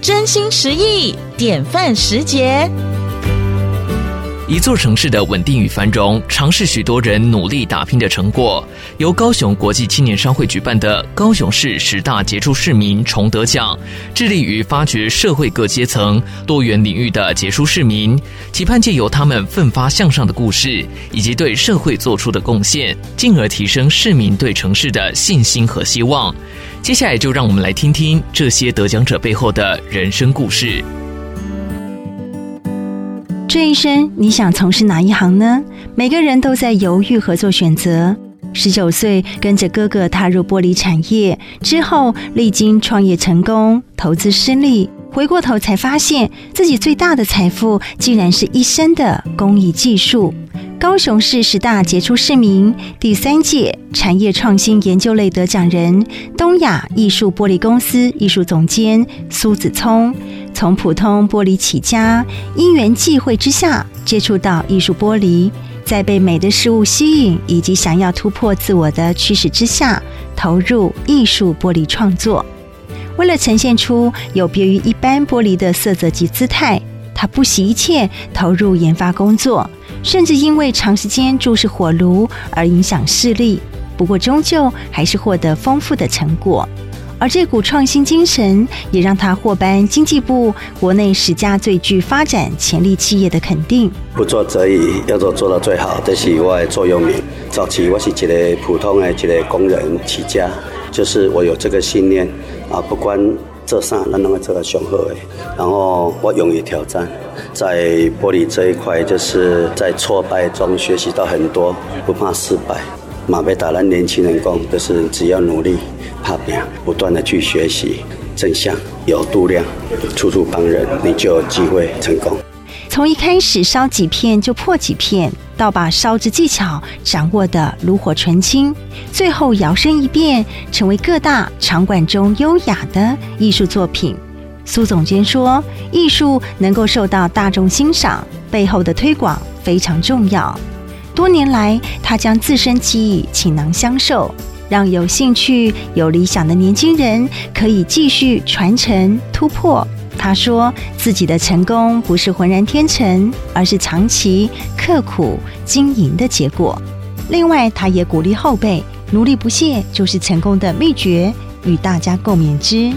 真心实意，典范时节。一座城市的稳定与繁荣，常是许多人努力打拼的成果。由高雄国际青年商会举办的高雄市十大杰出市民崇德奖，致力于发掘社会各阶层、多元领域的杰出市民，期盼借由他们奋发向上的故事，以及对社会做出的贡献，进而提升市民对城市的信心和希望。接下来就让我们来听听这些得奖者背后的人生故事。这一生你想从事哪一行呢？每个人都在犹豫和做选择。十九岁跟着哥哥踏入玻璃产业之后，历经创业成功、投资失利，回过头才发现自己最大的财富竟然是一生的工艺技术。高雄市十大杰出市民第三届产业创新研究类得奖人，东亚艺术玻璃公司艺术总监苏子聪，从普通玻璃起家，因缘际会之下接触到艺术玻璃，在被美的事物吸引以及想要突破自我的驱使之下，投入艺术玻璃创作。为了呈现出有别于一般玻璃的色泽及姿态，他不惜一切投入研发工作。甚至因为长时间注视火炉而影响视力，不过终究还是获得丰富的成果。而这股创新精神也让他获颁经济部国内十家最具发展潜力企业的肯定。不做则已，要做做到最好，这是我的座右铭。早期我是一个普通的一个工人起家，就是我有这个信念啊，不管做啥，咱拢会做到上好的。然后我勇于挑战。在玻璃这一块，就是在挫败中学习到很多，不怕失败。马贝达兰年轻人讲，就是只要努力、怕拼，不断的去学习，正向、有度量，处处帮人，你就有机会成功。从一开始烧几片就破几片，到把烧制技巧掌握得炉火纯青，最后摇身一变，成为各大场馆中优雅的艺术作品。苏总监说：“艺术能够受到大众欣赏，背后的推广非常重要。多年来，他将自身技艺倾囊相授，让有兴趣、有理想的年轻人可以继续传承突破。”他说：“自己的成功不是浑然天成，而是长期刻苦经营的结果。另外，他也鼓励后辈努力不懈，就是成功的秘诀，与大家共勉之。”